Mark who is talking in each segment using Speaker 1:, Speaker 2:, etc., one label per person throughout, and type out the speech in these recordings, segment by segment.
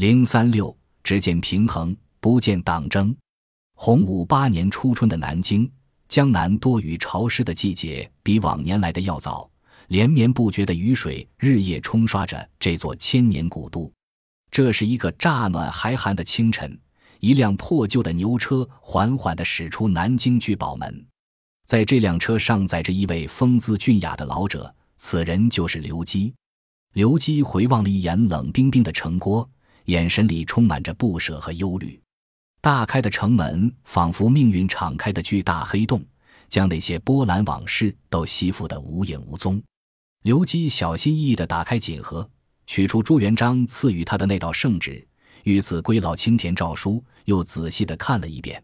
Speaker 1: 零三六，只见平衡，不见党争。洪武八年初春的南京，江南多雨潮湿的季节比往年来的要早，连绵不绝的雨水日夜冲刷着这座千年古都。这是一个乍暖还寒的清晨，一辆破旧的牛车缓缓地驶出南京聚宝门，在这辆车上载着一位风姿俊雅的老者，此人就是刘基。刘基回望了一眼冷冰冰的城郭，眼神里充满着不舍和忧虑。大开的城门仿佛命运敞开的巨大黑洞，将那些波澜往事都吸附得无影无踪。刘基小心翼翼地打开锦盒。取出朱元璋赐予他的那道圣旨，御赐归老青田诏书，又仔细地看了一遍。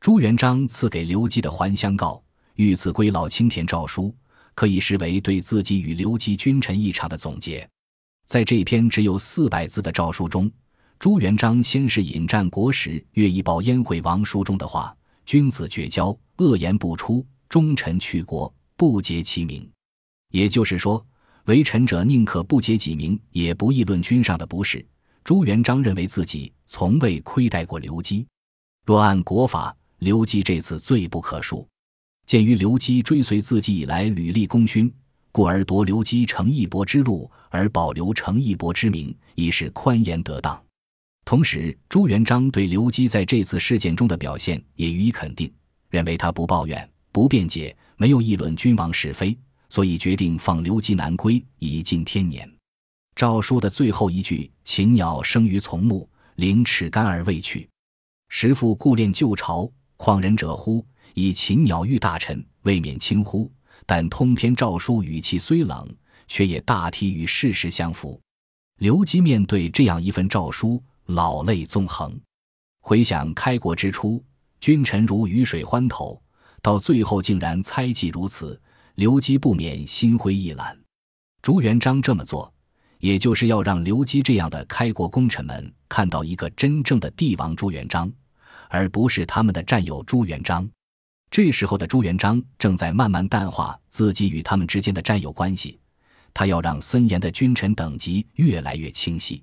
Speaker 1: 朱元璋赐给刘基的还乡告，御赐归老青田诏书，可以视为对自己与刘基君臣一场的总结。在这篇只有四百字的诏书中，朱元璋先是引战国时《乐毅报燕惠王书》中的话：“君子绝交，恶言不出；忠臣去国，不结其名。”也就是说。为臣者宁可不结己名，也不议论君上的不是。朱元璋认为自己从未亏待过刘基，若按国法，刘基这次罪不可恕。鉴于刘基追随自己以来屡立功勋，故而夺刘基成义伯之路，而保留成义伯之名，已是宽严得当。同时，朱元璋对刘基在这次事件中的表现也予以肯定，认为他不抱怨、不辩解，没有议论君王是非。所以决定放刘基南归，以尽天年。诏书的最后一句：“禽鸟生于从木，凌齿干而未去。时复故恋旧巢，况人者乎？以禽鸟喻大臣，未免轻乎？但通篇诏书语气虽冷，却也大体与事实相符。”刘基面对这样一份诏书，老泪纵横。回想开国之初，君臣如鱼水欢头，到最后竟然猜忌如此。刘基不免心灰意懒，朱元璋这么做，也就是要让刘基这样的开国功臣们看到一个真正的帝王朱元璋，而不是他们的战友朱元璋。这时候的朱元璋正在慢慢淡化自己与他们之间的战友关系，他要让森严的君臣等级越来越清晰。